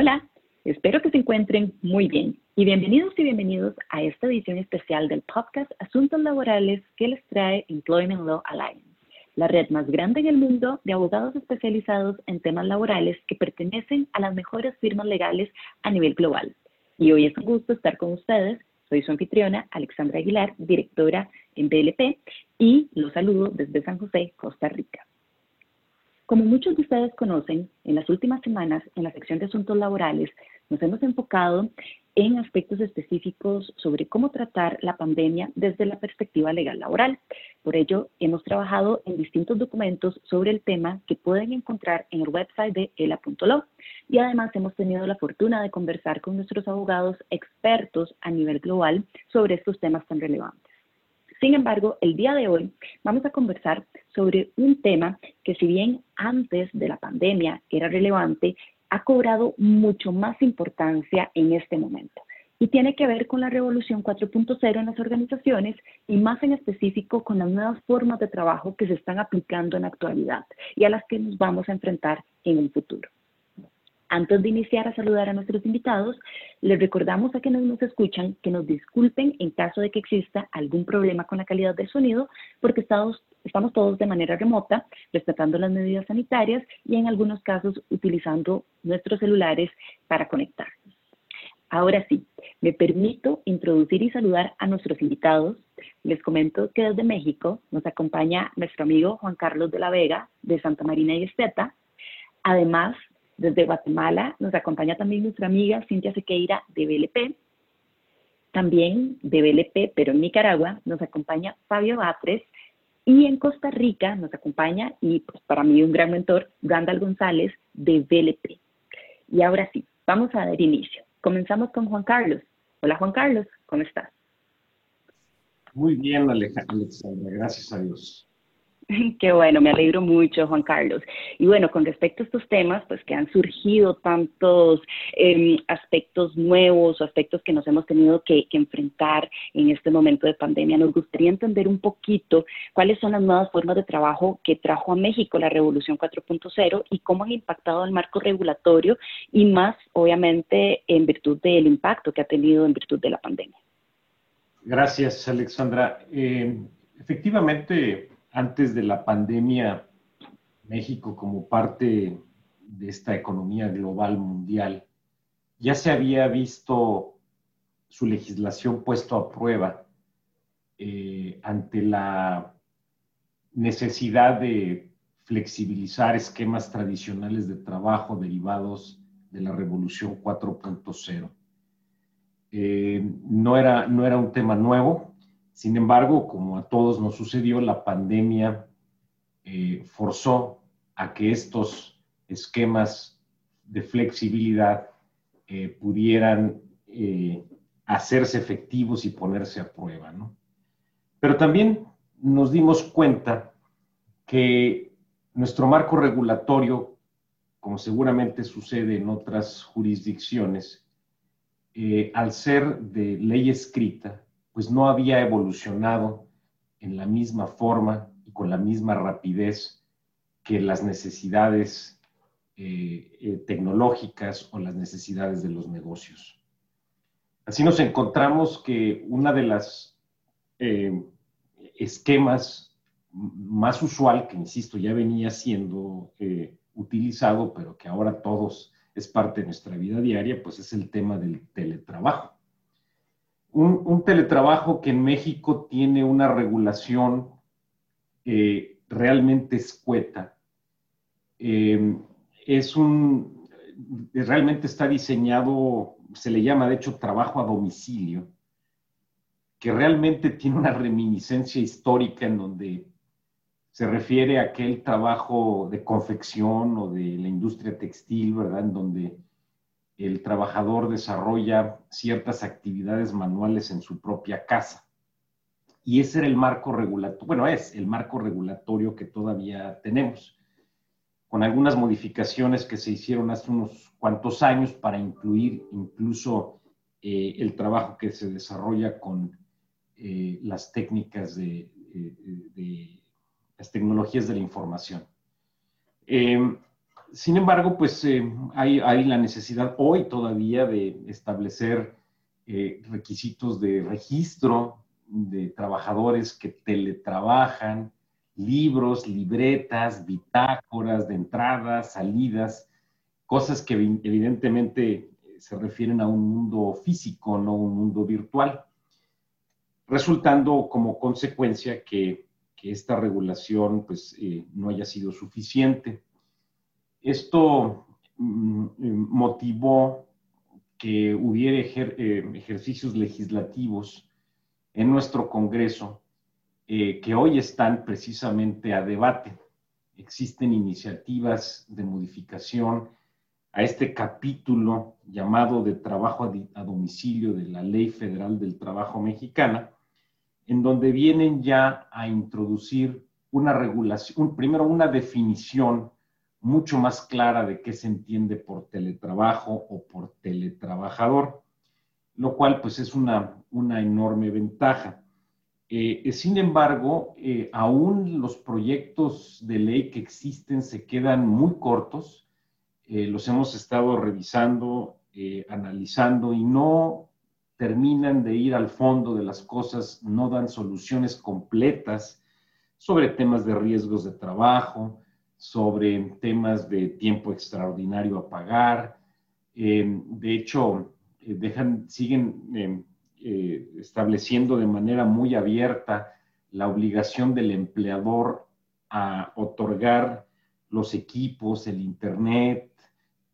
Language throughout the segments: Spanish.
Hola, espero que se encuentren muy bien y bienvenidos y bienvenidos a esta edición especial del podcast Asuntos Laborales que les trae Employment Law Alliance, la red más grande en el mundo de abogados especializados en temas laborales que pertenecen a las mejores firmas legales a nivel global. Y hoy es un gusto estar con ustedes. Soy su anfitriona, Alexandra Aguilar, directora en BLP, y los saludo desde San José, Costa Rica. Como muchos de ustedes conocen, en las últimas semanas, en la sección de asuntos laborales, nos hemos enfocado en aspectos específicos sobre cómo tratar la pandemia desde la perspectiva legal laboral. Por ello, hemos trabajado en distintos documentos sobre el tema que pueden encontrar en el website de ela.lo. Y además hemos tenido la fortuna de conversar con nuestros abogados expertos a nivel global sobre estos temas tan relevantes. Sin embargo, el día de hoy vamos a conversar sobre un tema que si bien antes de la pandemia era relevante, ha cobrado mucho más importancia en este momento y tiene que ver con la revolución 4.0 en las organizaciones y más en específico con las nuevas formas de trabajo que se están aplicando en la actualidad y a las que nos vamos a enfrentar en un futuro. Antes de iniciar a saludar a nuestros invitados, les recordamos a quienes nos escuchan que nos disculpen en caso de que exista algún problema con la calidad del sonido, porque estamos, estamos todos de manera remota, respetando las medidas sanitarias y en algunos casos utilizando nuestros celulares para conectarnos. Ahora sí, me permito introducir y saludar a nuestros invitados. Les comento que desde México nos acompaña nuestro amigo Juan Carlos de la Vega, de Santa Marina y Esteta. Además, desde Guatemala nos acompaña también nuestra amiga Cintia Sequeira de BLP. También de BLP, pero en Nicaragua, nos acompaña Fabio Batres. Y en Costa Rica nos acompaña, y pues para mí un gran mentor, Randall González de BLP. Y ahora sí, vamos a dar inicio. Comenzamos con Juan Carlos. Hola Juan Carlos, ¿cómo estás? Muy bien, Alejandra, gracias a Dios. Qué bueno, me alegro mucho, Juan Carlos. Y bueno, con respecto a estos temas, pues que han surgido tantos em, aspectos nuevos o aspectos que nos hemos tenido que, enfrentar en este momento de pandemia, nos gustaría entender un poquito cuáles son las nuevas formas de trabajo que trajo a México la Revolución 4.0 y cómo han impactado al marco regulatorio y más, obviamente, en virtud del impacto que ha tenido en virtud de la pandemia. Gracias, Alexandra. Eh, efectivamente, antes de la pandemia, México como parte de esta economía global mundial, ya se había visto su legislación puesto a prueba eh, ante la necesidad de flexibilizar esquemas tradicionales de trabajo derivados de la revolución 4.0. Eh, no, era, no era un tema nuevo, sin embargo, como a todos nos sucedió, la pandemia eh, forzó a que estos esquemas de flexibilidad eh, pudieran eh, hacerse efectivos y ponerse a prueba. Pero también nos dimos cuenta que nuestro marco regulatorio, como seguramente sucede en otras jurisdicciones, al ser de ley escrita, pues no había evolucionado en la misma forma y con la misma rapidez que las necesidades eh, eh, tecnológicas o las necesidades de los negocios. Así nos encontramos que una de las eh, esquemas más usual, que insisto, ya venía siendo utilizado, pero que ahora todos es parte de nuestra vida diaria, pues es el tema del teletrabajo un, teletrabajo que en México tiene una regulación eh, realmente escueta. Em, es un, realmente está diseñado, se le llama de hecho trabajo a domicilio, que realmente tiene una reminiscencia histórica en donde se refiere a aquel trabajo de confección o de la industria textil, ¿verdad? En donde el trabajador desarrolla ciertas actividades manuales en su propia casa. Y ese era el marco regulatorio, bueno, es el marco regulatorio que todavía tenemos, con algunas modificaciones que se hicieron hace unos cuantos años para incluir incluso eh, el trabajo que se desarrolla con eh, las técnicas eh, de, las tecnologías de la información. Sin embargo, pues eh, hay, la necesidad hoy todavía de establecer eh, requisitos de registro de trabajadores que teletrabajan, libros, libretas, bitácoras de entradas, salidas, cosas que evidentemente se refieren a un mundo físico, no un mundo virtual, resultando como consecuencia que, esta regulación pues, eh, no haya sido suficiente. Esto mm, motivó que hubiera eh, ejercicios legislativos en nuestro Congreso eh, que hoy están precisamente a debate. Existen iniciativas de modificación a este capítulo llamado de trabajo a, domicilio de la Ley Federal del Trabajo Mexicana, en donde vienen ya a introducir una regulación, primero una definición mucho más clara de qué se entiende por teletrabajo o por teletrabajador, lo cual pues es una, una enorme ventaja. Eh, sin embargo, eh, aún los proyectos de ley que existen se quedan muy cortos, eh, los hemos estado revisando, analizando y no terminan de ir al fondo de las cosas, no dan soluciones completas sobre temas de riesgos de trabajo, sobre temas de tiempo extraordinario a pagar. Eh, de hecho, eh, dejan, siguen eh, estableciendo de manera muy abierta la obligación del empleador a otorgar los equipos, el Internet,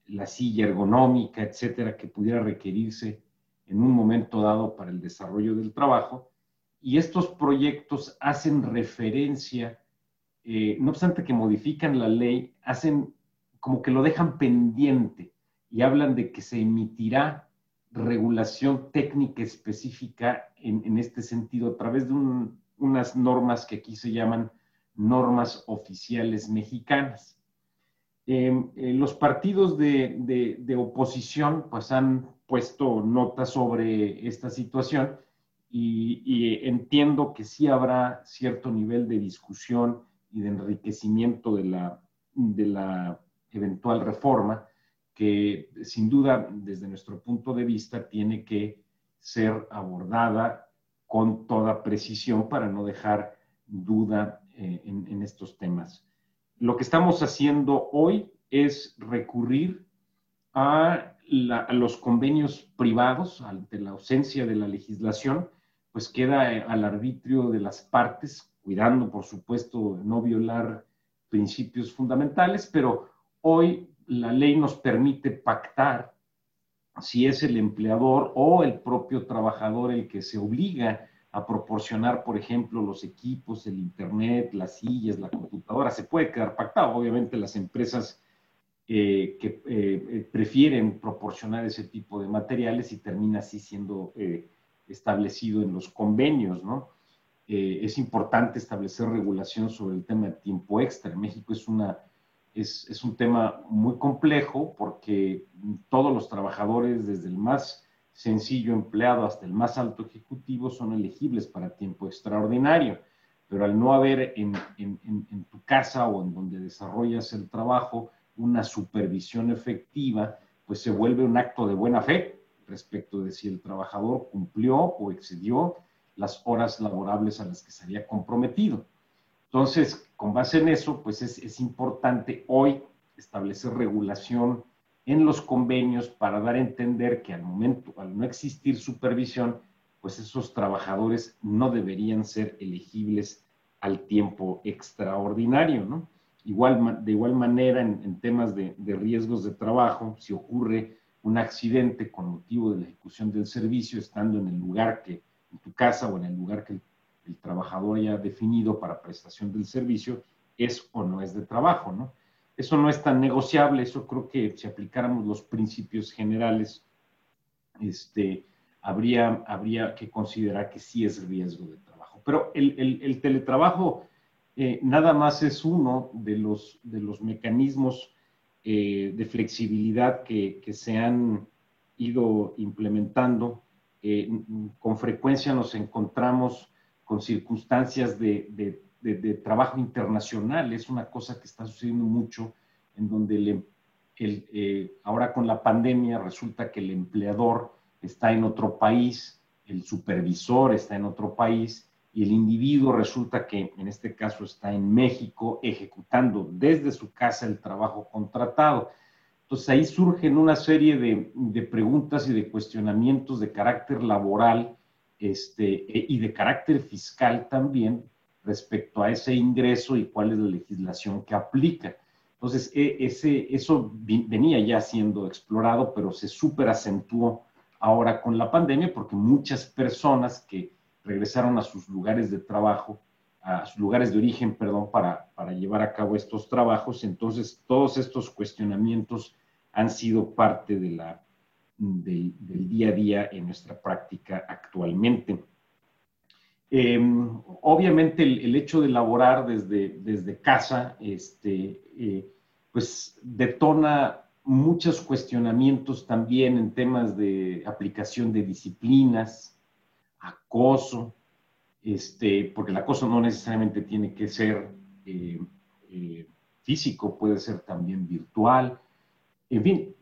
la silla ergonómica, etcétera, que pudiera requerirse en un momento dado para el desarrollo del trabajo. Y estos proyectos hacen referencia eh, no obstante que modifican la ley, hacen como que lo dejan pendiente y hablan de que se emitirá regulación técnica específica en, este sentido a través de unas normas que aquí se llaman normas oficiales mexicanas. Em, eh, los partidos de, oposición pues han puesto notas sobre esta situación y, entiendo que sí habrá cierto nivel de discusión y de enriquecimiento de la, de la eventual reforma, que sin duda, desde nuestro punto de vista, tiene que ser abordada con toda precisión para no dejar duda eh, en, estos temas. Lo que estamos haciendo hoy es recurrir a, los convenios privados ante la ausencia de la legislación, pues queda eh, al arbitrio de las partes cuidando, por supuesto, no violar principios fundamentales, pero hoy la ley nos permite pactar si es el empleador o el propio trabajador el que se obliga a proporcionar, por ejemplo, los equipos, el Internet, las sillas, la computadora. Se puede quedar pactado. Obviamente las empresas eh, que eh, eh, prefieren proporcionar ese tipo de materiales y termina así siendo establecido en los convenios, ¿no? Eh, es importante establecer regulación sobre el tema de tiempo extra. En México es, una, es, es, un tema muy complejo porque todos los trabajadores, desde el más sencillo empleado hasta el más alto ejecutivo, son elegibles para tiempo extraordinario. Pero al no haber en, en, en tu casa o en donde desarrollas el trabajo una supervisión efectiva, pues se vuelve un acto de buena fe respecto de si el trabajador cumplió o excedió las horas laborables a las que se había comprometido. Entonces, con base en eso, pues es, importante hoy establecer regulación en los convenios para dar a entender que al momento, al no existir supervisión, pues esos trabajadores no deberían ser elegibles al tiempo extraordinario, ¿no? Igual, de igual manera, en, temas de, de, riesgos de trabajo, si ocurre un accidente con motivo de la ejecución del servicio, estando en el lugar que en tu casa o en el lugar que el, trabajador haya definido para prestación del servicio, es o no es de trabajo, ¿no? Eso no es tan negociable, eso creo que si aplicáramos los principios generales, este, habría, habría que considerar que sí es riesgo de trabajo. Pero el, teletrabajo eh, nada más es uno de los, de los mecanismos eh, de flexibilidad que, que, se han ido implementando eh, con frecuencia nos encontramos con circunstancias de, trabajo internacional. Es una cosa que está sucediendo mucho en donde eh, ahora con la pandemia resulta que el empleador está en otro país, el supervisor está en otro país y el individuo resulta que en este caso está en México ejecutando desde su casa el trabajo contratado. Entonces ahí surgen una serie de, preguntas y de cuestionamientos de carácter laboral este, e, y de carácter fiscal también respecto a ese ingreso y cuál es la legislación que aplica. Entonces, e, ese, eso venía ya siendo explorado, pero se súper acentuó ahora con la pandemia porque muchas personas que regresaron a sus lugares de trabajo, a sus lugares de origen, perdón, para, para llevar a cabo estos trabajos. Entonces, todos estos cuestionamientos han sido parte del, día a día en nuestra práctica actualmente. Em, obviamente el, hecho de laborar desde, desde casa, este, eh, pues detona muchos cuestionamientos también en temas de aplicación de disciplinas, acoso, este, porque el acoso no necesariamente tiene que ser eh, eh, físico, puede ser también virtual, en fin,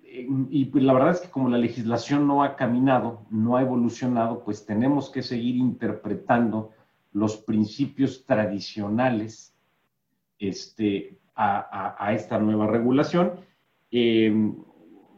y pues la verdad es que como la legislación no ha caminado, no ha evolucionado, pues tenemos que seguir interpretando los principios tradicionales este, a, esta nueva regulación. Eh,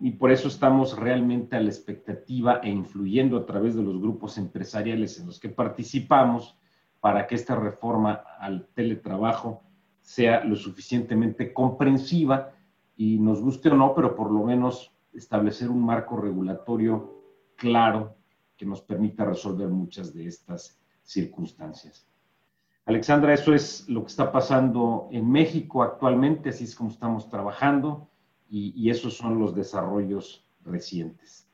y por eso estamos realmente a la expectativa e influyendo a través de los grupos empresariales en los que participamos para que esta reforma al teletrabajo sea lo suficientemente comprensiva y nos guste o no, pero por lo menos establecer un marco regulatorio claro que nos permita resolver muchas de estas circunstancias. Alexandra, eso es lo que está pasando en México actualmente, así es como estamos trabajando y, esos son los desarrollos recientes.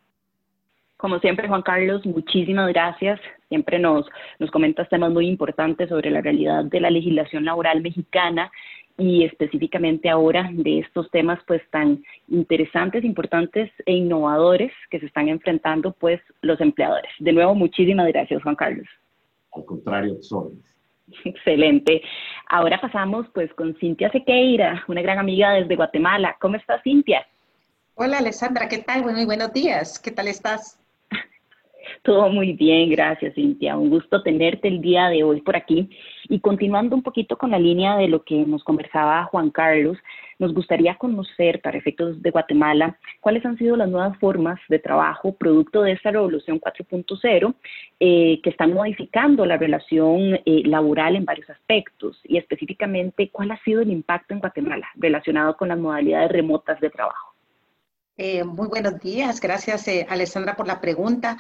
Como siempre, Juan Carlos, muchísimas gracias. Siempre nos, nos comentas temas muy importantes sobre la realidad de la legislación laboral mexicana y específicamente ahora de estos temas pues tan interesantes, importantes e innovadores que se están enfrentando pues los empleadores. De nuevo, muchísimas gracias, Juan Carlos. Al contrario, soy. Excelente. Ahora pasamos pues con Cintia Sequeira, una gran amiga desde Guatemala. ¿Cómo estás, Cintia? Hola, Alessandra, ¿qué tal? Muy buenos días. ¿Qué tal estás? Todo muy bien, gracias Cintia. Un gusto tenerte el día de hoy por aquí. Y continuando un poquito con la línea de lo que nos conversaba Juan Carlos, nos gustaría conocer, para efectos de Guatemala, cuáles han sido las nuevas formas de trabajo producto de esta revolución 4.0 eh, que están modificando la relación eh, laboral en varios aspectos y específicamente cuál ha sido el impacto en Guatemala relacionado con las modalidades remotas de trabajo. Eh, muy buenos días, gracias Alessandra por la pregunta.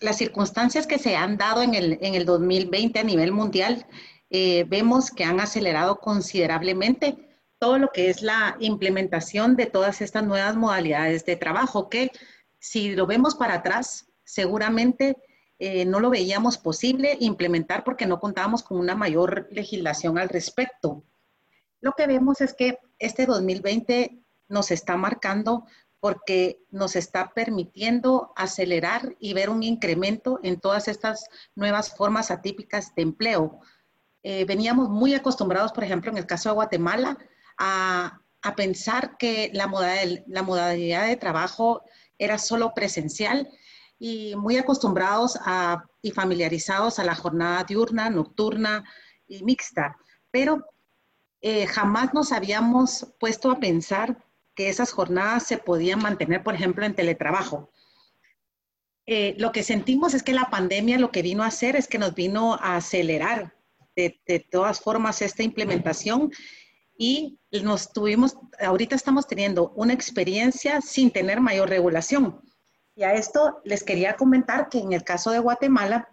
las circunstancias que se han dado en el, en el 2020 a nivel mundial vemos que han acelerado considerablemente todo lo que es la implementación de todas estas nuevas modalidades de trabajo, que si lo vemos para atrás, seguramente eh, no lo veíamos posible implementar porque no contábamos con una mayor legislación al respecto. Lo que vemos es que este 2020 nos está marcando porque nos está permitiendo acelerar y ver un incremento en todas estas nuevas formas atípicas de empleo. Eh, veníamos muy acostumbrados, por ejemplo, en el caso de Guatemala, a, pensar que la modalidad, la modalidad de trabajo era solo presencial y muy acostumbrados a, y familiarizados a la jornada diurna, nocturna y mixta. Pero eh, jamás nos habíamos puesto a pensar que esas jornadas se podían mantener, por ejemplo, en teletrabajo. Eh, lo que sentimos es que la pandemia lo que vino a hacer es que nos vino a acelerar de, todas formas esta implementación y nos tuvimos, ahorita estamos teniendo una experiencia sin tener mayor regulación. Y a esto les quería comentar que en el caso de Guatemala,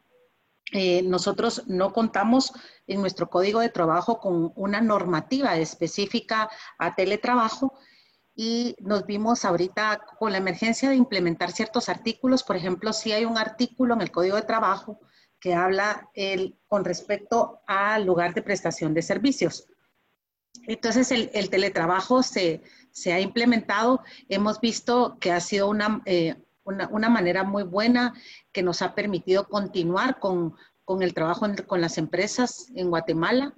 eh, nosotros no contamos en nuestro código de trabajo con una normativa específica a teletrabajo y nos vimos ahorita con la emergencia de implementar ciertos artículos. Por ejemplo, si hay un artículo en el código de trabajo que habla con respecto al lugar de prestación de servicios. Entonces, el, teletrabajo se, ha implementado. Hemos visto que ha sido eh, una, manera muy buena que nos ha permitido continuar con, el trabajo con las empresas en Guatemala.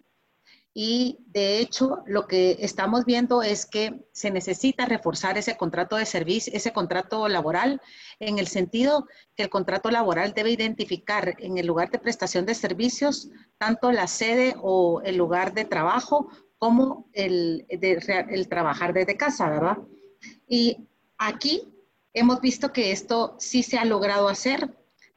Y de hecho lo que estamos viendo es que se necesita reforzar ese contrato de servicio, ese contrato laboral, en el sentido que el contrato laboral debe identificar en el lugar de prestación de servicios tanto la sede o el lugar de trabajo como el, el trabajar desde casa, ¿verdad? Y aquí hemos visto que esto sí se ha logrado hacer.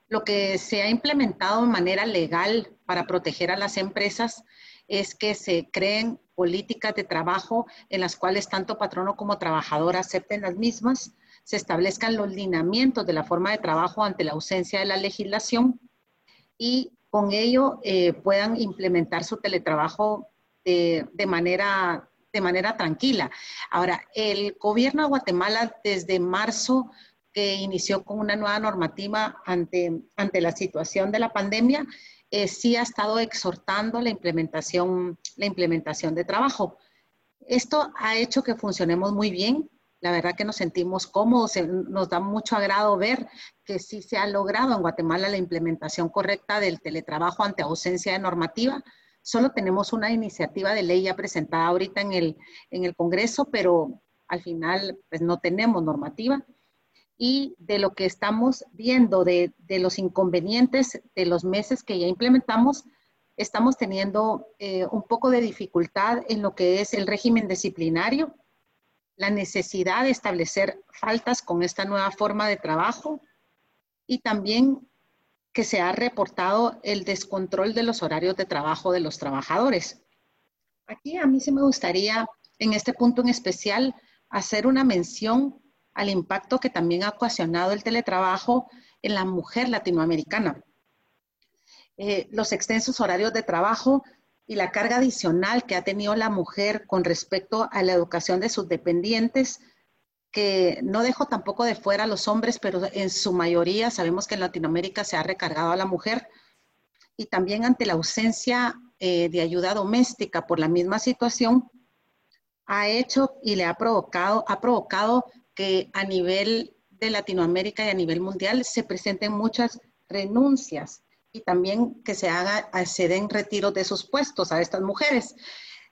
Lo que se ha implementado de manera legal para proteger a las empresas es que se creen políticas de trabajo en las cuales tanto patrono como trabajador acepten las mismas, se establezcan los lineamientos de la forma de trabajo ante la ausencia de la legislación y con ello eh, puedan implementar su teletrabajo de, manera, de manera tranquila. Ahora, el gobierno de Guatemala desde marzo que inició con una nueva normativa ante, ante la situación de la pandemia, eh, sí ha estado exhortando la implementación, la implementación de trabajo. Esto ha hecho que funcionemos muy bien. La verdad que nos sentimos cómodos, nos da mucho agrado ver que sí se ha logrado en Guatemala la implementación correcta del teletrabajo ante ausencia de normativa. Solo tenemos una iniciativa de ley ya presentada ahorita en el, en el Congreso, pero al final pues, no tenemos normativa y de lo que estamos viendo de, los inconvenientes de los meses que ya implementamos, estamos teniendo eh, un poco de dificultad en lo que es el régimen disciplinario, la necesidad de establecer faltas con esta nueva forma de trabajo y también que se ha reportado el descontrol de los horarios de trabajo de los trabajadores. Aquí a mí sí me gustaría, en este punto en especial, hacer una mención al impacto que también ha ocasionado el teletrabajo en la mujer latinoamericana. Eh, los extensos horarios de trabajo y la carga adicional que ha tenido la mujer con respecto a la educación de sus dependientes, que no dejo tampoco de fuera a los hombres, pero en su mayoría sabemos que en Latinoamérica se ha recargado a la mujer, y también ante la ausencia eh, de ayuda doméstica por la misma situación, ha hecho y le ha provocado, ha provocado que a nivel de Latinoamérica y a nivel mundial se presenten muchas renuncias y también que se haga, se den retiros de sus puestos a estas mujeres.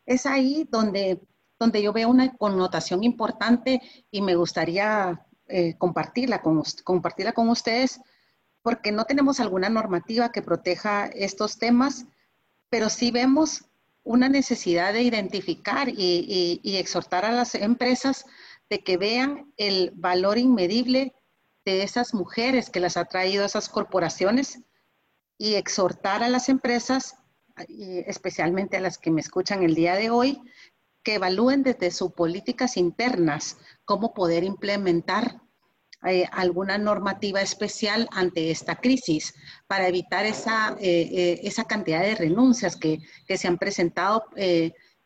Es ahí donde, donde yo veo una connotación importante y me gustaría eh, compartirla, con, compartirla con ustedes, porque no tenemos alguna normativa que proteja estos temas, pero sí vemos una necesidad de identificar y exhortar a las empresas de que vean el valor inmedible de esas mujeres que las ha traído a esas corporaciones y exhortar a las empresas, especialmente a las que me escuchan el día de hoy, que evalúen desde sus políticas internas cómo poder implementar eh, alguna normativa especial ante esta crisis para evitar esa, eh, eh, esa cantidad de renuncias que, que se han presentado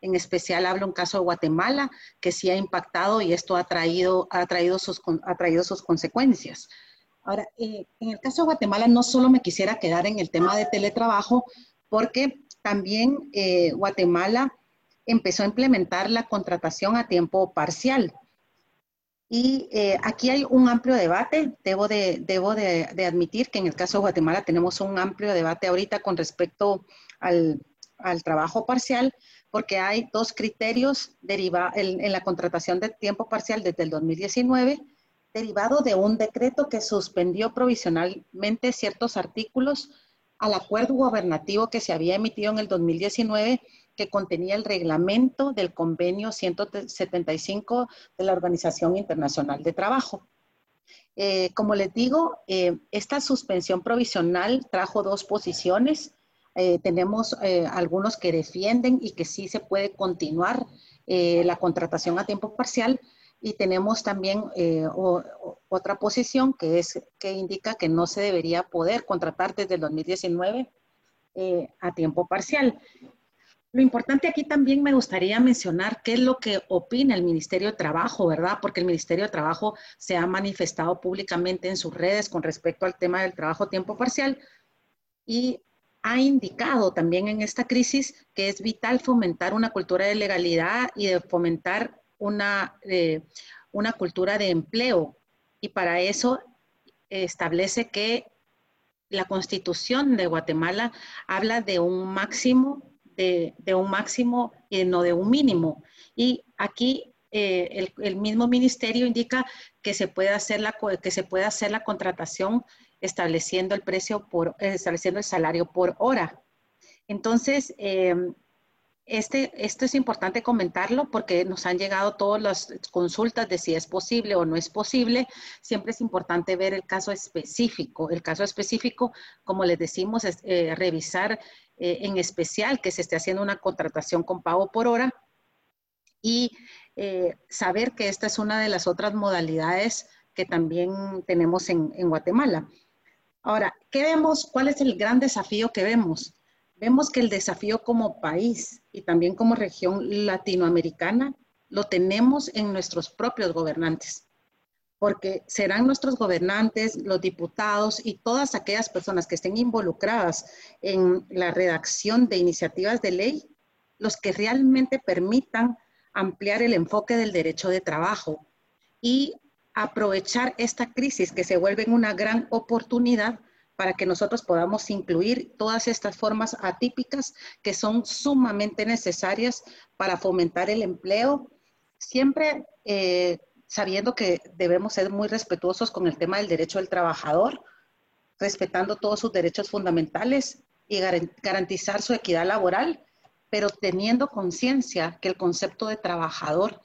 en especial hablo un caso de Guatemala, que sí ha impactado y esto ha traído, ha traído, sus, ha traído sus consecuencias. Ahora, eh, en el caso de Guatemala no solo me quisiera quedar en el tema de teletrabajo, porque también eh, Guatemala empezó a implementar la contratación a tiempo parcial. Y eh, aquí hay un amplio debate. Debo, de, debo de, admitir que en el caso de Guatemala tenemos un amplio debate ahorita con respecto al, al trabajo parcial, porque hay dos criterios deriva, en, la contratación de tiempo parcial desde el 2019, derivado de un decreto que suspendió provisionalmente ciertos artículos al acuerdo gubernativo que se había emitido en el 2019 que contenía el reglamento del convenio 175 de la Organización Internacional de Trabajo. Eh, como les digo, eh, esta suspensión provisional trajo dos posiciones. Eh, tenemos eh, algunos que defienden y que sí se puede continuar eh, la contratación a tiempo parcial y tenemos también otra posición que es que indica que no se debería poder contratar desde el 2019 a tiempo parcial. Lo importante aquí también me gustaría mencionar qué es lo que opina el Ministerio de Trabajo, ¿verdad? Porque el Ministerio de Trabajo se ha manifestado públicamente en sus redes con respecto al tema del trabajo a tiempo parcial y ha indicado también en esta crisis que es vital fomentar una cultura de legalidad y de fomentar una, eh, una cultura de empleo. Y para eso establece que la constitución de Guatemala habla de un máximo de, un máximo y no de un mínimo. Y aquí eh, el, mismo ministerio indica que se puede hacer la, que se puede hacer la contratación estableciendo el precio por, estableciendo el salario por hora. Entonces, eh, este, esto es importante comentarlo porque nos han llegado todas las consultas de si es posible o no es posible. Siempre es importante ver el caso específico. El caso específico, como les decimos, es eh, revisar eh, en especial que se esté haciendo una contratación con pago por hora y eh, saber que esta es una de las otras modalidades que también tenemos en, en Guatemala. Ahora, ¿qué vemos? ¿Cuál es el gran desafío que vemos? Vemos que el desafío como país y también como región latinoamericana lo tenemos en nuestros propios gobernantes, porque serán nuestros gobernantes, los diputados y todas aquellas personas que estén involucradas en la redacción de iniciativas de ley los que realmente permitan ampliar el enfoque del derecho de trabajo y aprovechar esta crisis que se vuelve una gran oportunidad para que nosotros podamos incluir todas estas formas atípicas que son sumamente necesarias para fomentar el empleo, siempre eh, sabiendo que debemos ser muy respetuosos con el tema del derecho del trabajador, respetando todos sus derechos fundamentales y garantizar su equidad laboral, pero teniendo conciencia que el concepto de trabajador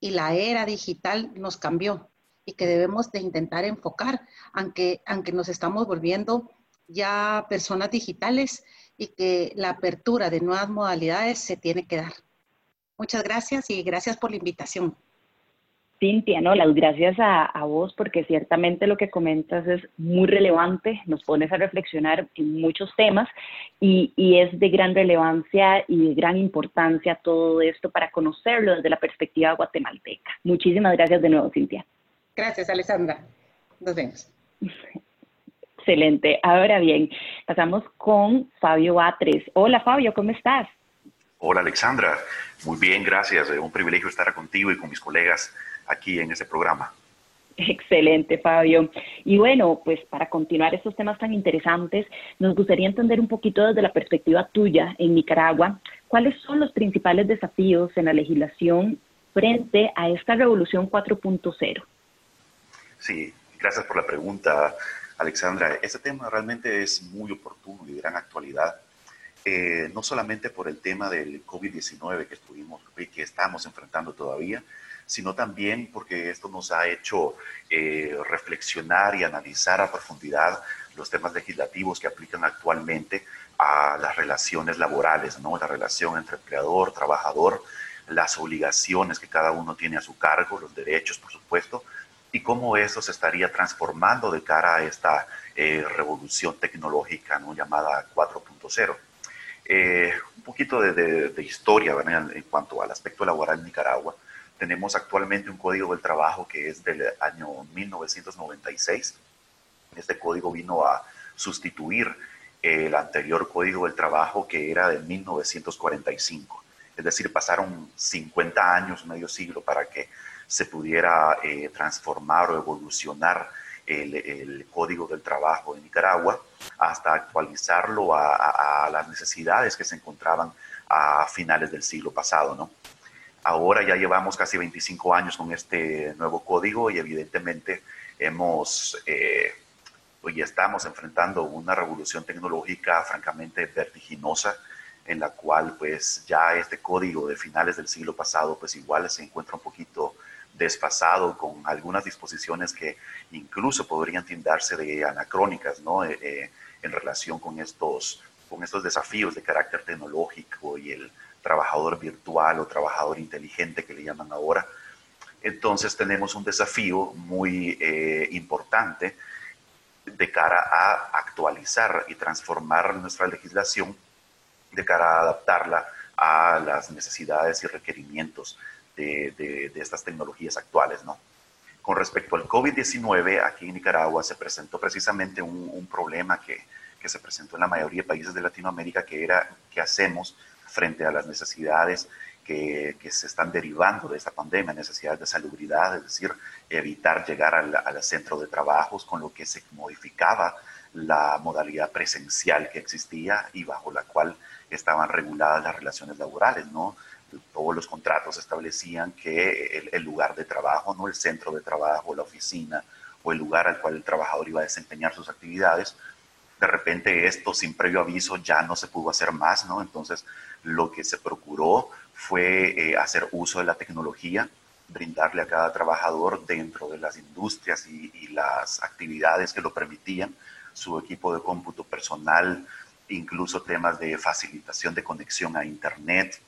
y la era digital nos cambió y que debemos de intentar enfocar, aunque, aunque nos estamos volviendo ya personas digitales y que la apertura de nuevas modalidades se tiene que dar. Muchas gracias y gracias por la invitación. Cintia, no, las gracias a, a, vos porque ciertamente lo que comentas es muy relevante, nos pones a reflexionar en muchos temas y, y, es de gran relevancia y de gran importancia todo esto para conocerlo desde la perspectiva guatemalteca. Muchísimas gracias de nuevo, Cintia. Gracias, Alessandra. Nos vemos. Excelente. Ahora bien, pasamos con Fabio Batres. Hola, Fabio, ¿cómo estás? Hola, Alexandra. Muy bien, gracias. Un privilegio estar contigo y con mis colegas aquí en este programa. Excelente, Fabio. Y bueno, pues para continuar estos temas tan interesantes, nos gustaría entender un poquito desde la perspectiva tuya en Nicaragua, cuáles son los principales desafíos en la legislación frente a esta revolución 4.0. Sí, gracias por la pregunta, Alexandra. Este tema realmente es muy oportuno y de gran actualidad, eh, no solamente por el tema del COVID-19 que estuvimos y que estamos enfrentando todavía, sino también porque esto nos ha hecho eh, reflexionar y analizar a profundidad los temas legislativos que aplican actualmente a las relaciones laborales, ¿no? La relación entre empleador, trabajador, las obligaciones que cada uno tiene a su cargo, los derechos, por supuesto, y cómo eso se estaría transformando de cara a esta eh, revolución tecnológica ¿no? llamada 4.0. Eh, un poquito de, historia en cuanto al aspecto laboral en Nicaragua. Tenemos actualmente un código del trabajo que es del año 1996. Este código vino a sustituir el anterior código del trabajo que era de 1945. Es decir, pasaron 50 años, medio siglo, para que se pudiera eh, transformar o evolucionar el, código del trabajo de Nicaragua hasta actualizarlo a, las necesidades que se encontraban a finales del siglo pasado, ¿no? Ahora ya llevamos casi 25 años con este nuevo código y evidentemente hemos, eh, hoy estamos enfrentando una revolución tecnológica francamente vertiginosa en la cual pues ya este código de finales del siglo pasado pues igual se encuentra un poquito desfasado con algunas disposiciones que incluso podrían tildarse de anacrónicas, ¿no? Eh, eh, en relación con estos, con estos desafíos de carácter tecnológico y el trabajador virtual o trabajador inteligente que le llaman ahora. Entonces tenemos un desafío muy eh, importante de cara a actualizar y transformar nuestra legislación, de cara a adaptarla a las necesidades y requerimientos de, estas tecnologías actuales, ¿no? Con respecto al COVID-19, aquí en Nicaragua se presentó precisamente un, problema que, que, se presentó en la mayoría de países de Latinoamérica, que era qué hacemos frente a las necesidades que, que, se están derivando de esta pandemia, necesidades de salubridad, es decir, evitar llegar al, al centro de trabajos, con lo que se modificaba la modalidad presencial que existía y bajo la cual estaban reguladas las relaciones laborales, ¿no? Todos los contratos establecían que el, lugar de trabajo, no el centro de trabajo, la oficina o el lugar al cual el trabajador iba a desempeñar sus actividades, de repente esto sin previo aviso ya no se pudo hacer más, ¿no? Entonces lo que se procuró fue eh, hacer uso de la tecnología, brindarle a cada trabajador dentro de las industrias y, y las actividades que lo permitían su equipo de cómputo personal, incluso temas de facilitación de conexión a Internet,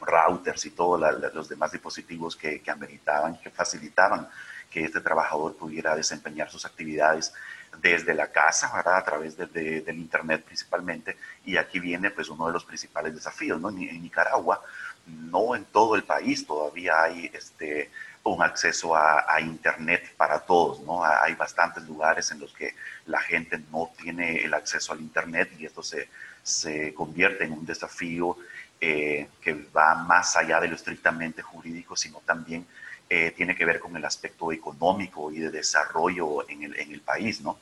routers y todos los demás dispositivos que, que ameritaban, que facilitaban que este trabajador pudiera desempeñar sus actividades desde la casa, ¿verdad? a través de, del Internet principalmente. Y aquí viene pues uno de los principales desafíos. ¿no? En, Nicaragua, no en todo el país todavía hay este, un acceso a, Internet para todos, ¿no? Hay bastantes lugares en los que la gente no tiene el acceso al Internet y esto se, se convierte en un desafío eh, que va más allá de lo estrictamente jurídico, sino también eh, tiene que ver con el aspecto económico y de desarrollo en el, en el país, ¿no?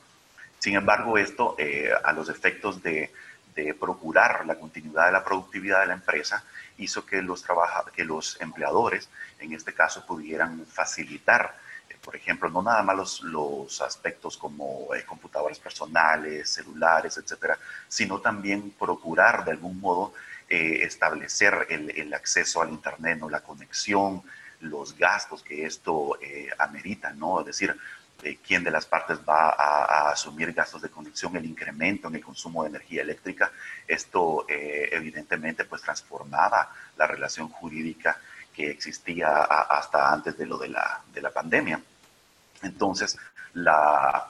Sin embargo, esto, eh, a los efectos de, de procurar la continuidad de la productividad de la empresa, hizo que los, que los empleadores, en este caso, pudieran facilitar, eh, por ejemplo, no nada más los, los aspectos como eh, computadores personales, celulares, etcétera, sino también procurar de algún modo eh, establecer el, el, acceso al Internet, ¿no? la conexión, los gastos que esto amerita, ¿no? Es decir, quién de las partes va a, asumir gastos de conexión, el incremento en el consumo de energía eléctrica. Esto eh, evidentemente pues transformaba la relación jurídica que existía hasta antes de lo de la, de la pandemia. Entonces, la,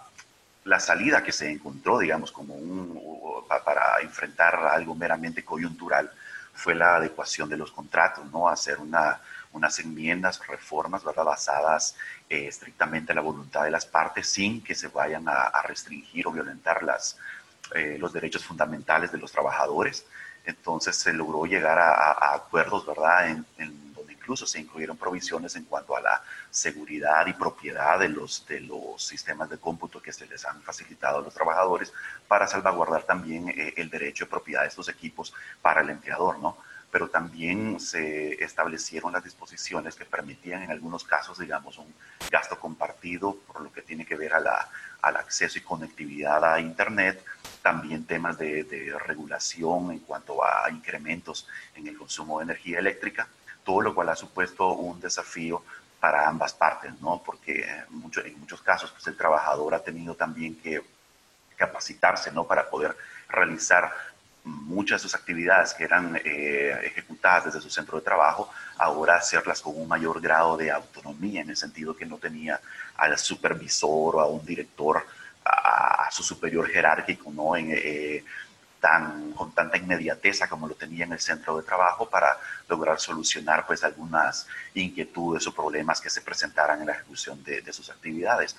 la, salida que se encontró, digamos, como un, para enfrentar algo meramente coyuntural fue la adecuación de los contratos, ¿no? Hacer una unas enmiendas, reformas, ¿verdad? Basadas eh, estrictamente en la voluntad de las partes sin que se vayan a, restringir o violentar las, eh, los derechos fundamentales de los trabajadores. Entonces se logró llegar a, acuerdos, ¿verdad? En, donde incluso se incluyeron provisiones en cuanto a la seguridad y propiedad de los, de los sistemas de cómputo que se les han facilitado a los trabajadores para salvaguardar también eh, el derecho de propiedad de estos equipos para el empleador, ¿no? Pero también se establecieron las disposiciones que permitían en algunos casos, digamos, un gasto compartido por lo que tiene que ver a la, al acceso y conectividad a Internet, también temas de, de, regulación en cuanto a incrementos en el consumo de energía eléctrica, todo lo cual ha supuesto un desafío para ambas partes, ¿no? Porque mucho, en muchos casos pues, el trabajador ha tenido también que capacitarse, ¿no? Para poder realizar muchas de sus actividades que eran eh, ejecutadas desde su centro de trabajo, ahora hacerlas con un mayor grado de autonomía, en el sentido que no tenía al supervisor o a un director, a, su superior jerárquico, ¿no? En, eh, tan, con tanta inmediateza como lo tenía en el centro de trabajo para lograr solucionar pues algunas inquietudes o problemas que se presentaran en la ejecución de, de sus actividades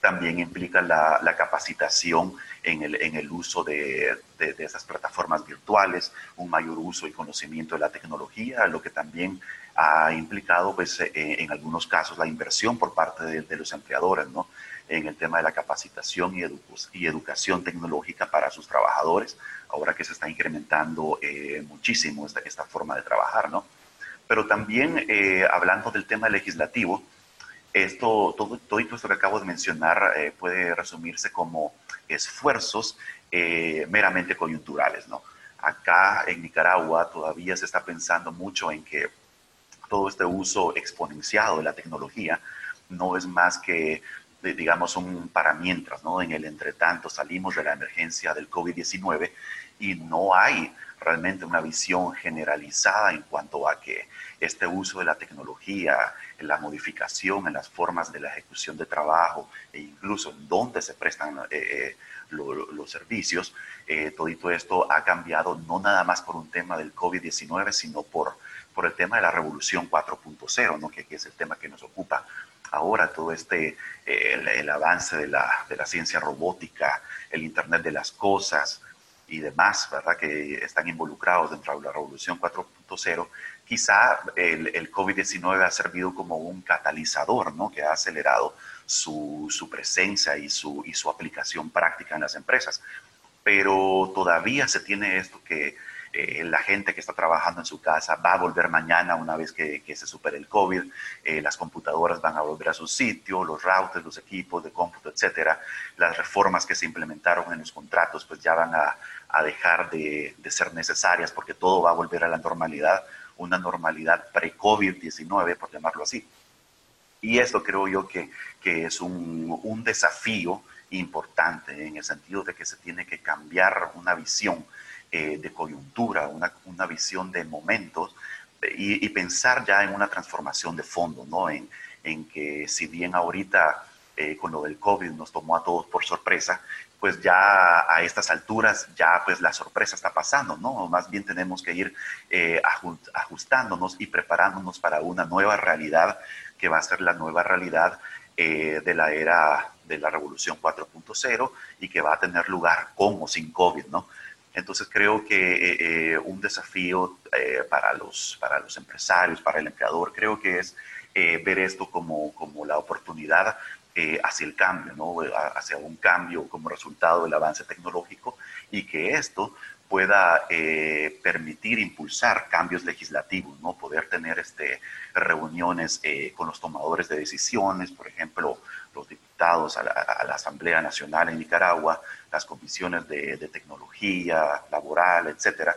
también implica la, la capacitación en el, en el uso de, de, de, esas plataformas virtuales, un mayor uso y conocimiento de la tecnología, lo que también ha implicado, pues, eh, en algunos casos, la inversión por parte de, los empleadores, ¿no? En el tema de la capacitación y, y educación tecnológica para sus trabajadores, ahora que se está incrementando eh, muchísimo esta, esta, forma de trabajar, ¿no? Pero también, eh, hablando del tema legislativo, esto, todo, todo esto que acabo de mencionar eh, puede resumirse como esfuerzos eh, meramente coyunturales, ¿no? Acá en Nicaragua todavía se está pensando mucho en que todo este uso exponenciado de la tecnología no es más que, digamos, un para mientras, ¿no? En el entretanto salimos de la emergencia del COVID-19 y no hay realmente una visión generalizada en cuanto a que este uso de la tecnología, la modificación en las formas de la ejecución de trabajo e incluso en dónde se prestan eh, eh, los servicios, eh, esto ha cambiado no nada más por un tema del COVID-19, sino por, por el tema de la revolución 4.0, ¿no? que, que, es el tema que nos ocupa ahora, todo este, el, el, avance de la, de la ciencia robótica, el Internet de las cosas, y demás, ¿verdad? Que están involucrados dentro de la revolución 4.0, quizá el, el COVID-19 ha servido como un catalizador, ¿no? Que ha acelerado su, su, presencia y su, y su aplicación práctica en las empresas. Pero todavía se tiene esto que eh, la gente que está trabajando en su casa va a volver mañana una vez que, se supere el COVID, eh, las computadoras van a volver a su sitio, los routers, los equipos de cómputo, etcétera. Las reformas que se implementaron en los contratos pues ya van a, dejar de, ser necesarias porque todo va a volver a la normalidad, una normalidad pre-COVID-19, por llamarlo así. Y esto creo yo que, que es un, un desafío importante en el sentido de que se tiene que cambiar una visión eh, de coyuntura, una, una, visión de momentos y, pensar ya en una transformación de fondo, ¿no? En, en que si bien ahorita eh, con lo del COVID nos tomó a todos por sorpresa, pues ya a estas alturas ya pues la sorpresa está pasando, ¿no? Más bien tenemos que ir eh, ajustándonos y preparándonos para una nueva realidad que va a ser la nueva realidad de la era de la revolución 4.0 y que va a tener lugar con o sin COVID, ¿no? Entonces creo que eh, eh, un desafío eh, para, los, para los empresarios, para el empleador, creo que es ver esto como, como la oportunidad hacia el cambio, ¿no? hacia un cambio como resultado del avance tecnológico y que esto pueda permitir impulsar cambios legislativos, ¿no? poder tener este, reuniones con los tomadores de decisiones, por ejemplo, los diputados a la, Asamblea Nacional en Nicaragua, las comisiones de, tecnología, laboral, etcétera,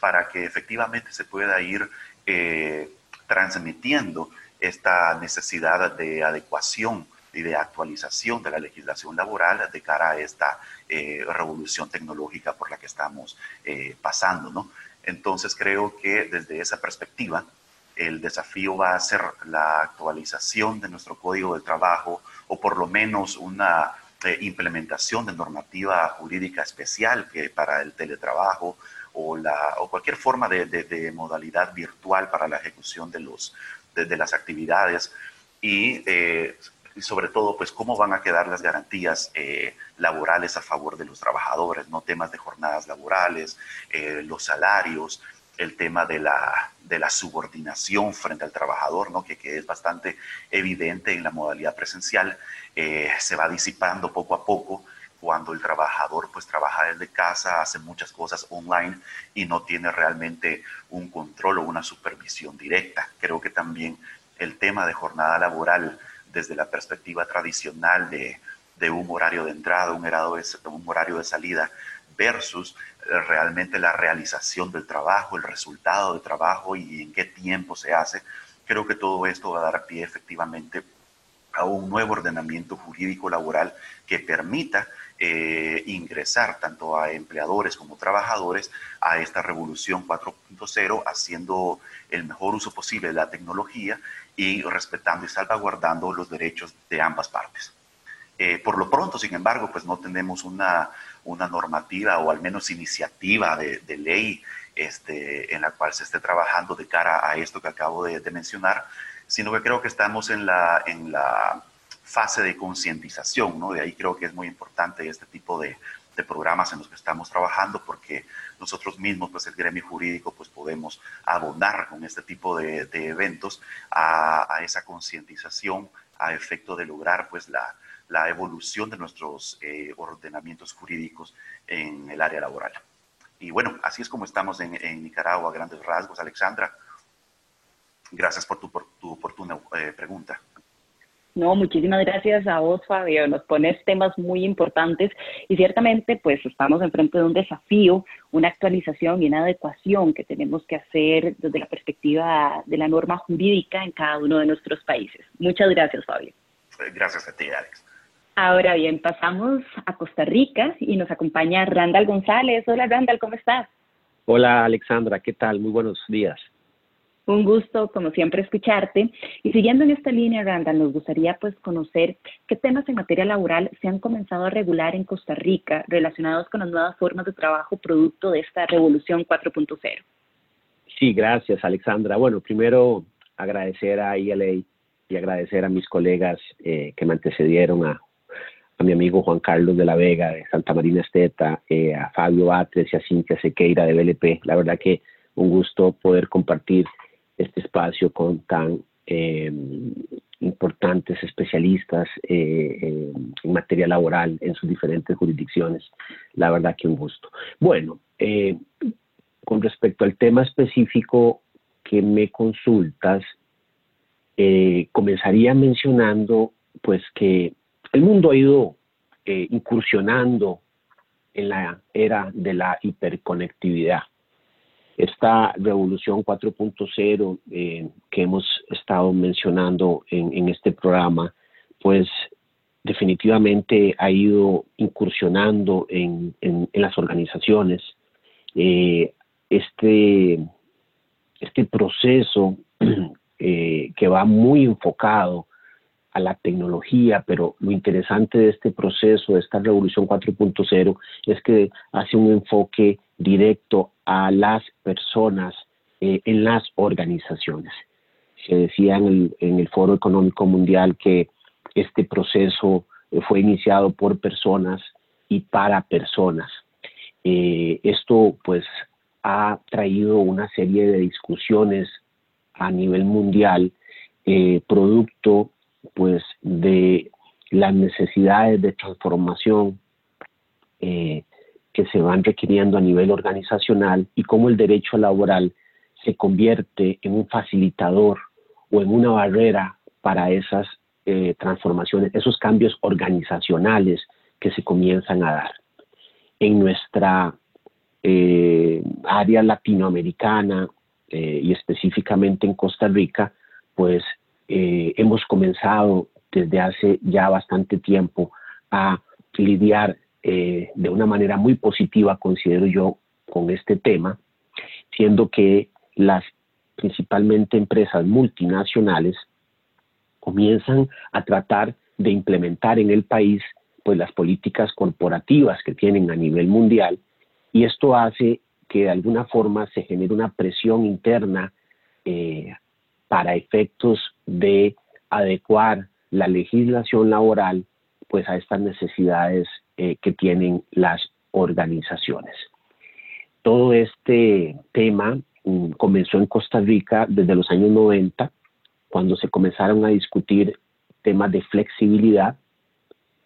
para que efectivamente se pueda ir eh, transmitiendo esta necesidad de adecuación y de actualización de la legislación laboral de cara a esta eh, revolución tecnológica por la que estamos eh, pasando, ¿no? Entonces creo que desde esa perspectiva el desafío va a ser la actualización de nuestro código de trabajo o por lo menos una eh, implementación de normativa jurídica especial que para el teletrabajo o, la, o cualquier forma de, modalidad virtual para la ejecución de, los, de, las actividades eh, y, sobre todo, pues cómo van a quedar las garantías eh, laborales a favor de los trabajadores, no temas de jornadas laborales, los salarios, el tema de la, de la subordinación frente al trabajador, ¿no? que, que es bastante evidente en la modalidad presencial, eh, se va disipando poco a poco cuando el trabajador pues trabaja desde casa, hace muchas cosas online y no tiene realmente un control o una supervisión directa. Creo que también el tema de jornada laboral desde la perspectiva tradicional de, un horario de entrada, un horario de, un horario de salida, versus eh, realmente la realización del trabajo, el resultado del trabajo y en qué tiempo se hace. Creo que todo esto va a dar pie efectivamente a un nuevo ordenamiento jurídico laboral que permita eh, ingresar tanto a empleadores como trabajadores a esta revolución 4.0, haciendo el mejor uso posible de la tecnología y respetando y salvaguardando los derechos de ambas partes. Eh, por lo pronto, sin embargo, pues no tenemos una, una normativa o al menos iniciativa de, ley este, en la cual se esté trabajando de cara a esto que acabo de, mencionar, sino que creo que estamos en la, en la fase de concientización, ¿no? De ahí creo que es muy importante este tipo de, programas en los que estamos trabajando porque nosotros mismos, pues el gremio jurídico, pues podemos abonar con este tipo de, eventos a, esa concientización a efecto de lograr pues la, la evolución de nuestros eh, ordenamientos jurídicos en el área laboral. Y bueno, así es como estamos en, Nicaragua, grandes rasgos. Alexandra, gracias por tu, por tu oportuna eh, pregunta. No, muchísimas gracias a vos, Fabio. Nos pones temas muy importantes y ciertamente pues estamos enfrente de un desafío, una actualización y una adecuación que tenemos que hacer desde la perspectiva de la norma jurídica en cada uno de nuestros países. Muchas gracias, Fabio. Gracias a ti, Alex. Ahora bien, pasamos a Costa Rica y nos acompaña Randall González. Hola Randall, ¿cómo estás? Hola Alexandra, ¿qué tal? Muy buenos días. Un gusto, como siempre, escucharte. Y siguiendo en esta línea, Randall, nos gustaría pues conocer qué temas en materia laboral se han comenzado a regular en Costa Rica relacionados con las nuevas formas de trabajo producto de esta revolución 4.0. Sí, gracias, Alexandra. Bueno, primero agradecer a ILA y agradecer a mis colegas eh, que me antecedieron a a mi amigo Juan Carlos de la Vega de Santa Marina Esteta, eh, a Fabio Batres y a Cintia Sequeira de BLP. La verdad que un gusto poder compartir este espacio con tan em, importantes especialistas eh, en materia laboral en sus diferentes jurisdicciones. La verdad que un gusto. Bueno, eh, con respecto al tema específico que me consultas, eh, comenzaría mencionando pues que el mundo ha ido eh, incursionando en la era de la hiperconectividad. Esta revolución 4.0 eh, que hemos estado mencionando en, este programa, pues definitivamente ha ido incursionando en, las organizaciones. Eh, este, este proceso eh, que va muy enfocado a la tecnología, pero lo interesante de este proceso, de esta revolución 4.0, es que hace un enfoque directo a las personas eh, en las organizaciones. Se decía en el, Foro Económico Mundial que este proceso eh, fue iniciado por personas y para personas. Eh, esto pues ha traído una serie de discusiones a nivel mundial, producto pues de las necesidades de transformación que se van requiriendo a nivel organizacional y cómo el derecho laboral se convierte en un facilitador o en una barrera para esas eh, transformaciones, esos cambios organizacionales que se comienzan a dar. En nuestra eh, área latinoamericana y específicamente en Costa Rica, pues eh, hemos comenzado desde hace ya bastante tiempo a lidiar eh, de una manera muy positiva, considero yo, con este tema, siendo que las principalmente empresas multinacionales comienzan a tratar de implementar en el país pues las políticas corporativas que tienen a nivel mundial y esto hace que de alguna forma se genere una presión interna eh, para efectos de adecuar la legislación laboral pues a estas necesidades eh, que tienen las organizaciones. Todo este tema mm, comenzó en Costa Rica desde los años 90, cuando se comenzaron a discutir temas de flexibilidad.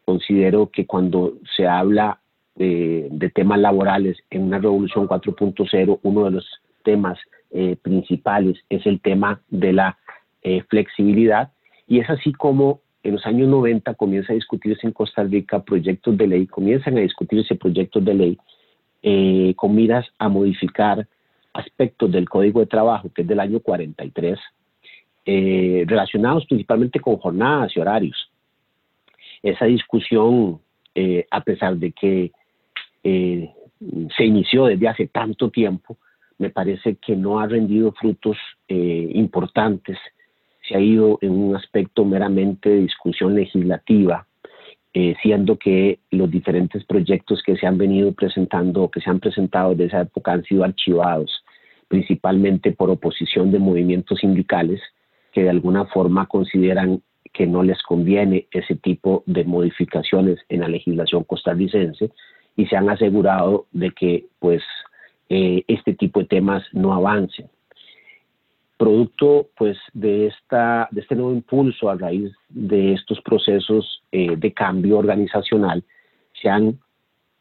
Considero que cuando se habla eh, de temas laborales en una revolución 4.0, uno de los temas eh, principales es el tema de la flexibilidad y es así como en los años 90 comienza a discutirse en Costa Rica proyectos de ley, comienzan a discutirse proyectos de ley eh, con miras a modificar aspectos del Código de Trabajo, que es del año 43, relacionados principalmente con jornadas y horarios. Esa discusión, a pesar de que se inició desde hace tanto tiempo, me parece que no ha rendido frutos eh, importantes, se ha ido en un aspecto meramente de discusión legislativa, eh, siendo que los diferentes proyectos que se han venido presentando o que se han presentado de esa época han sido archivados, principalmente por oposición de movimientos sindicales que de alguna forma consideran que no les conviene ese tipo de modificaciones en la legislación costarricense y se han asegurado de que pues eh, este tipo de temas no avancen. Producto pues de, esta, de este nuevo impulso a raíz de estos procesos eh, de cambio organizacional, se han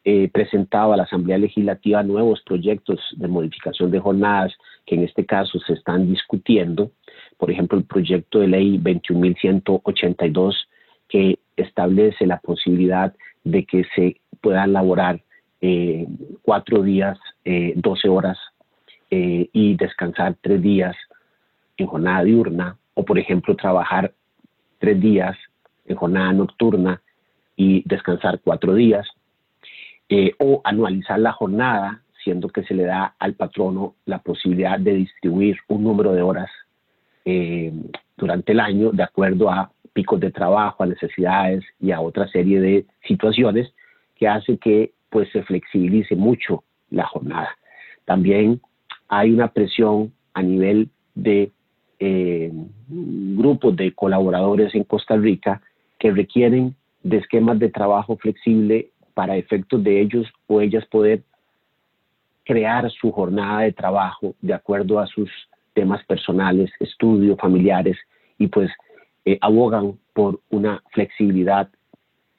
eh, presentado a la Asamblea Legislativa nuevos proyectos de modificación de jornadas que en este caso se están discutiendo. Por ejemplo, el proyecto de ley 21.182 que establece la posibilidad de que se puedan elaborar eh, cuatro días, eh, 12 horas y descansar tres días en jornada diurna, o por ejemplo trabajar tres días en jornada nocturna y descansar cuatro días, eh, o anualizar la jornada, siendo que se le da al patrono la posibilidad de distribuir un número de horas durante el año de acuerdo a picos de trabajo, a necesidades y a otra serie de situaciones que hace que pues se flexibilice mucho la jornada. También hay una presión a nivel de eh, grupos de colaboradores en Costa Rica que requieren de esquemas de trabajo flexible para efectos de ellos o ellas poder crear su jornada de trabajo de acuerdo a sus temas personales, estudios, familiares, y pues eh, abogan por una flexibilidad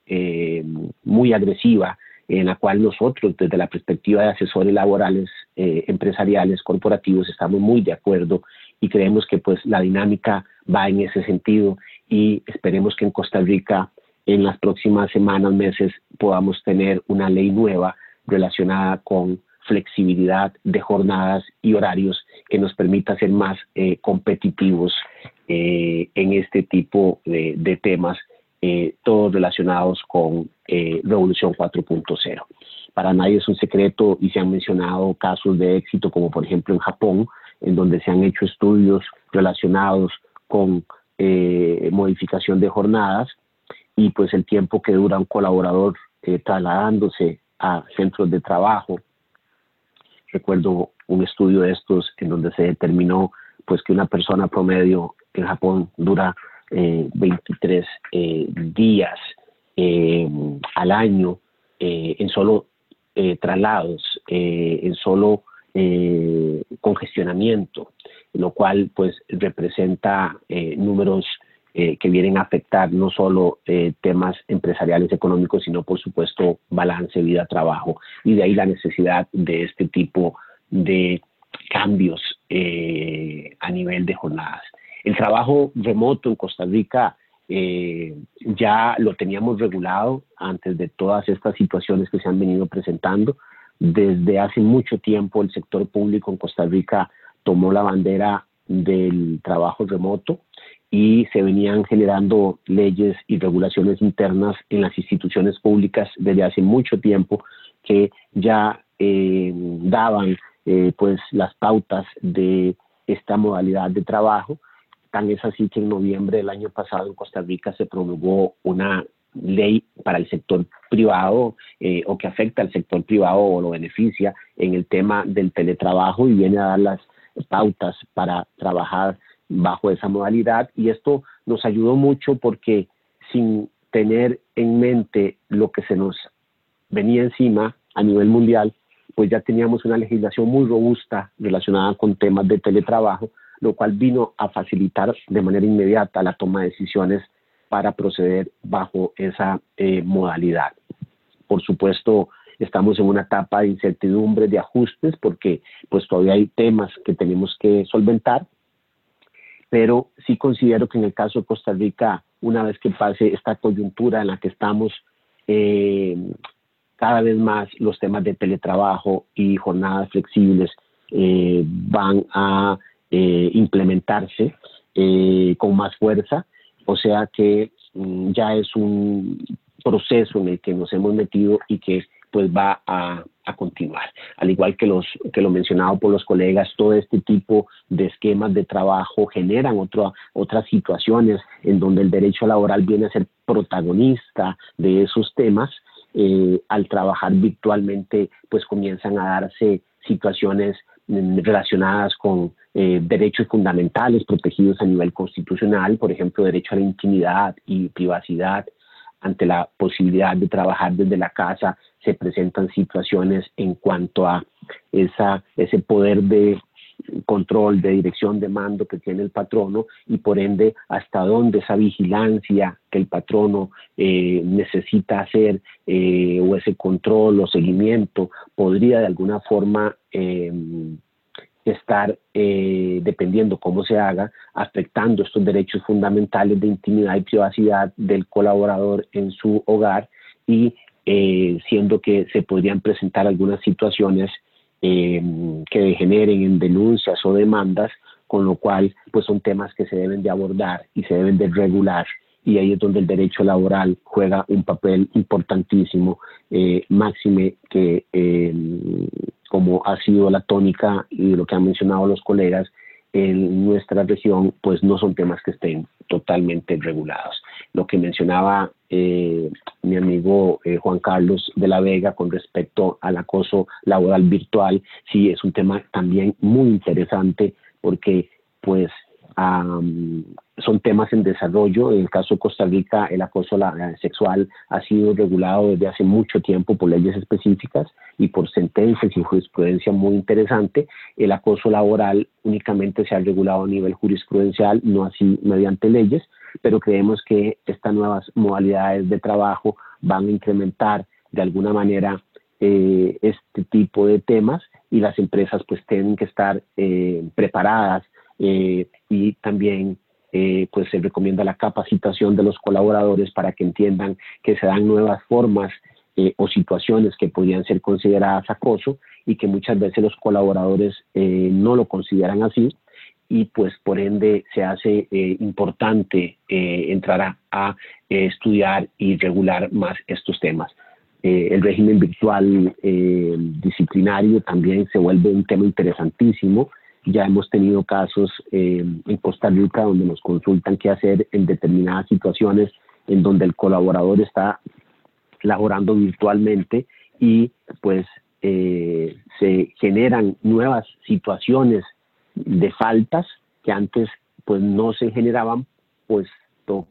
eh, muy agresiva en la cual nosotros, desde la perspectiva de asesores laborales, eh, empresariales, corporativos, estamos muy de acuerdo y creemos que pues la dinámica va en ese sentido y esperemos que en Costa Rica en las próximas semanas, meses, podamos tener una ley nueva relacionada con flexibilidad de jornadas y horarios que nos permita ser más eh, competitivos eh, en este tipo de, temas, eh, todos relacionados con Revolución 4.0. Para nadie es un secreto y se han mencionado casos de éxito, como por ejemplo en Japón, en donde se han hecho estudios relacionados con modificación de jornadas y pues el tiempo que dura un colaborador trasladándose a centros de trabajo. Recuerdo un estudio de estos en donde se determinó pues que una persona promedio en Japón dura 23 eh, eh, días eh, al año en solo traslados, en solo congestionamiento, lo cual pues representa números eh, que vienen a afectar no solo eh, temas empresariales económicos, sino por supuesto balance vida-trabajo. Y de ahí la necesidad de este tipo de cambios eh, a nivel de jornadas. El trabajo remoto en Costa Rica ya lo teníamos regulado antes de todas estas situaciones que se han venido presentando. Desde hace mucho tiempo el sector público en Costa Rica tomó la bandera del trabajo remoto y se venían generando leyes y regulaciones internas en las instituciones públicas desde hace mucho tiempo que ya eh, daban eh, pues las pautas de esta modalidad de trabajo. Tan es así que en noviembre del año pasado en Costa Rica se promulgó una ley para el sector privado eh, o que afecta al sector privado o lo beneficia en el tema del teletrabajo y viene a dar las pautas para trabajar bajo esa modalidad. Y esto nos ayudó mucho porque sin tener en mente lo que se nos venía encima a nivel mundial, pues ya teníamos una legislación muy robusta relacionada con temas de teletrabajo, lo cual vino a facilitar de manera inmediata la toma de decisiones para proceder bajo esa eh, modalidad. Por supuesto, estamos en una etapa de incertidumbre, de ajustes, porque pues todavía hay temas que tenemos que solventar, pero sí considero que en el caso de Costa Rica, una vez que pase esta coyuntura en la que estamos, eh, cada vez más los temas de teletrabajo y jornadas flexibles eh, van a implementarse con más fuerza, o sea que mm, ya es un proceso en el que nos hemos metido y que pues va a, continuar. Al igual que, los, que lo mencionado por los colegas, todo este tipo de esquemas de trabajo generan otras situaciones en donde el derecho laboral viene a ser protagonista de esos temas. Eh, al trabajar virtualmente, pues comienzan a darse situaciones relacionadas con eh, derechos fundamentales protegidos a nivel constitucional, por ejemplo, derecho a la intimidad y privacidad, ante la posibilidad de trabajar desde la casa, se presentan situaciones en cuanto a esa, ese poder de control, de dirección de mando que tiene el patrono y por ende hasta dónde esa vigilancia que el patrono eh, necesita hacer eh, o ese control o seguimiento podría de alguna forma eh, estar, eh, dependiendo cómo se haga, afectando estos derechos fundamentales de intimidad y privacidad del colaborador en su hogar y siendo que se podrían presentar algunas situaciones eh, que degeneren en denuncias o demandas, con lo cual pues son temas que se deben de abordar y se deben de regular y ahí es donde el derecho laboral juega un papel importantísimo, máxime que como ha sido la tónica y lo que han mencionado los colegas, en nuestra región, pues no son temas que estén totalmente regulados. Lo que mencionaba eh, mi amigo eh, Juan Carlos de la Vega con respecto al acoso laboral virtual, sí es un tema también muy interesante porque pues son temas en desarrollo. En el caso de Costa Rica, el acoso sexual ha sido regulado desde hace mucho tiempo por leyes específicas y por sentencias y jurisprudencia muy interesante. El acoso laboral únicamente se ha regulado a nivel jurisprudencial, no así mediante leyes, pero creemos que estas nuevas modalidades de trabajo van a incrementar de alguna manera eh, este tipo de temas y las empresas pues tienen que estar eh, preparadas eh, y también pues se recomienda la capacitación de los colaboradores para que entiendan que se dan nuevas formas o situaciones que podrían ser consideradas acoso y que muchas veces los colaboradores no lo consideran así y pues por ende se hace importante entrar a estudiar y regular más estos temas. Eh, el régimen virtual eh, disciplinario también se vuelve un tema interesantísimo. Ya hemos tenido casos eh, en Costa Rica donde nos consultan qué hacer en determinadas situaciones en donde el colaborador está laborando virtualmente y pues se generan nuevas situaciones de faltas que antes pues no se generaban pues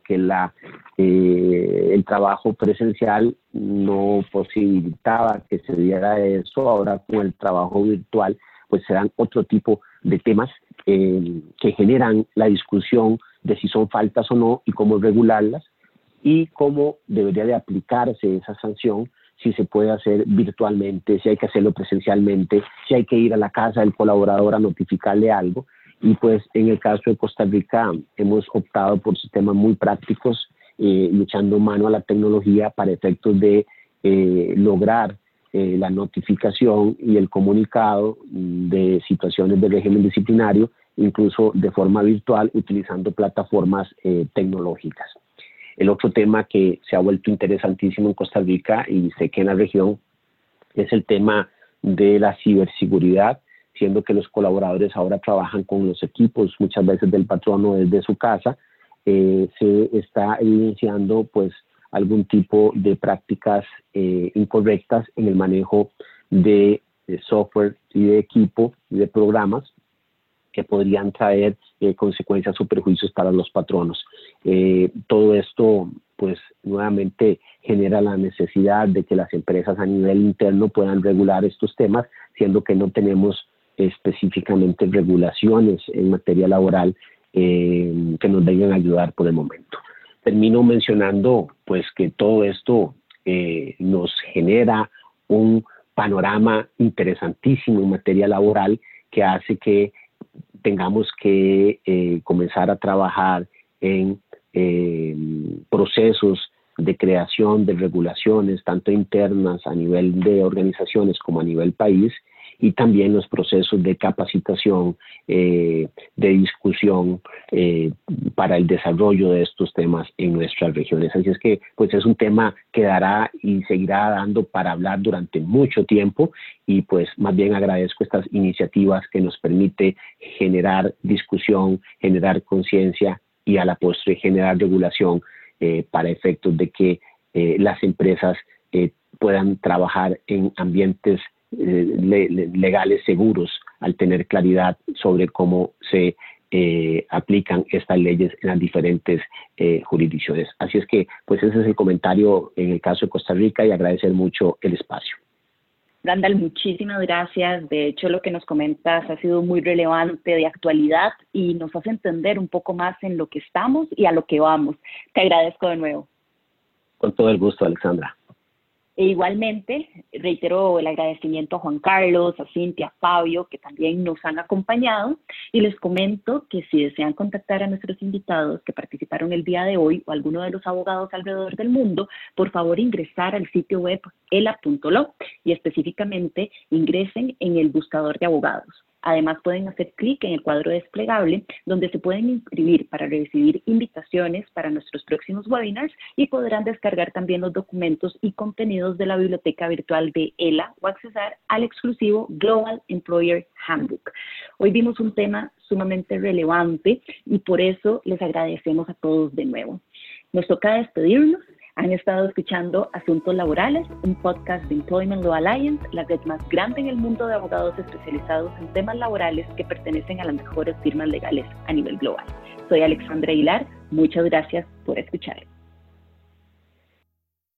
que la, eh, el trabajo presencial no posibilitaba que se diera eso, ahora con el trabajo virtual pues se otro tipo de temas eh, que generan la discusión de si son faltas o no y cómo regularlas y cómo debería de aplicarse esa sanción si se puede hacer virtualmente, si hay que hacerlo presencialmente, si hay que ir a la casa del colaborador a notificarle algo. Y pues en el caso de Costa Rica hemos optado por sistemas muy prácticos, eh, luchando mano a la tecnología para efectos de eh, lograr eh, la notificación y el comunicado de situaciones de régimen disciplinario, incluso de forma virtual, utilizando plataformas tecnológicas. El otro tema que se ha vuelto interesantísimo en Costa Rica y sé que en la región es el tema de la ciberseguridad siendo que los colaboradores ahora trabajan con los equipos muchas veces del patrono desde su casa, eh, se está evidenciando pues algún tipo de prácticas eh, incorrectas en el manejo de, software y de equipo y de programas que podrían traer eh, consecuencias o perjuicios para los patronos. todo esto, pues nuevamente genera la necesidad de que las empresas a nivel interno puedan regular estos temas, siendo que no tenemos específicamente regulaciones en materia laboral eh, que nos vengan a ayudar por el momento. Termino mencionando pues que todo esto eh, nos genera un panorama interesantísimo en materia laboral que hace que tengamos que eh, comenzar a trabajar en procesos de creación de regulaciones, tanto internas a nivel de organizaciones como a nivel país, y también los procesos de capacitación, eh, de discusión eh, para el desarrollo de estos temas en nuestras regiones. Así es que pues es un tema que dará y seguirá dando para hablar durante mucho tiempo y pues más bien agradezco estas iniciativas que nos permite generar discusión, generar conciencia y a la postre generar regulación eh, para efectos de que las empresas puedan trabajar en ambientes legales seguros al tener claridad sobre cómo se eh, aplican estas leyes en las diferentes eh, jurisdicciones. Así es que, pues ese es el comentario en el caso de Costa Rica y agradecer mucho el espacio. Randall, muchísimas gracias. De hecho, lo que nos comentas ha sido muy relevante de actualidad y nos hace entender un poco más en lo que estamos y a lo que vamos. Te agradezco de nuevo. Con todo el gusto, Alexandra. E igualmente, reitero el agradecimiento a Juan Carlos, a Cintia, a Fabio, que también nos han acompañado, y les comento que si desean contactar a nuestros invitados que participaron el día de hoy o alguno de los abogados alrededor del mundo, por favor ingresar al sitio web ela.lo y específicamente ingresen en el buscador de abogados. Además, pueden hacer clic en el cuadro desplegable donde se pueden inscribir para recibir invitaciones para nuestros próximos webinars y podrán descargar también los documentos y contenidos de la biblioteca virtual de ELA o accesar al exclusivo Global Employer Handbook. Hoy vimos un tema sumamente relevante y por eso les agradecemos a todos de nuevo. Nos toca despedirnos han estado escuchando Asuntos Laborales, un podcast de Employment Law Alliance, la red más grande en el mundo de abogados especializados en temas laborales que pertenecen a las mejores firmas legales a nivel global. Soy Alexandra Aguilar, muchas gracias por escuchar.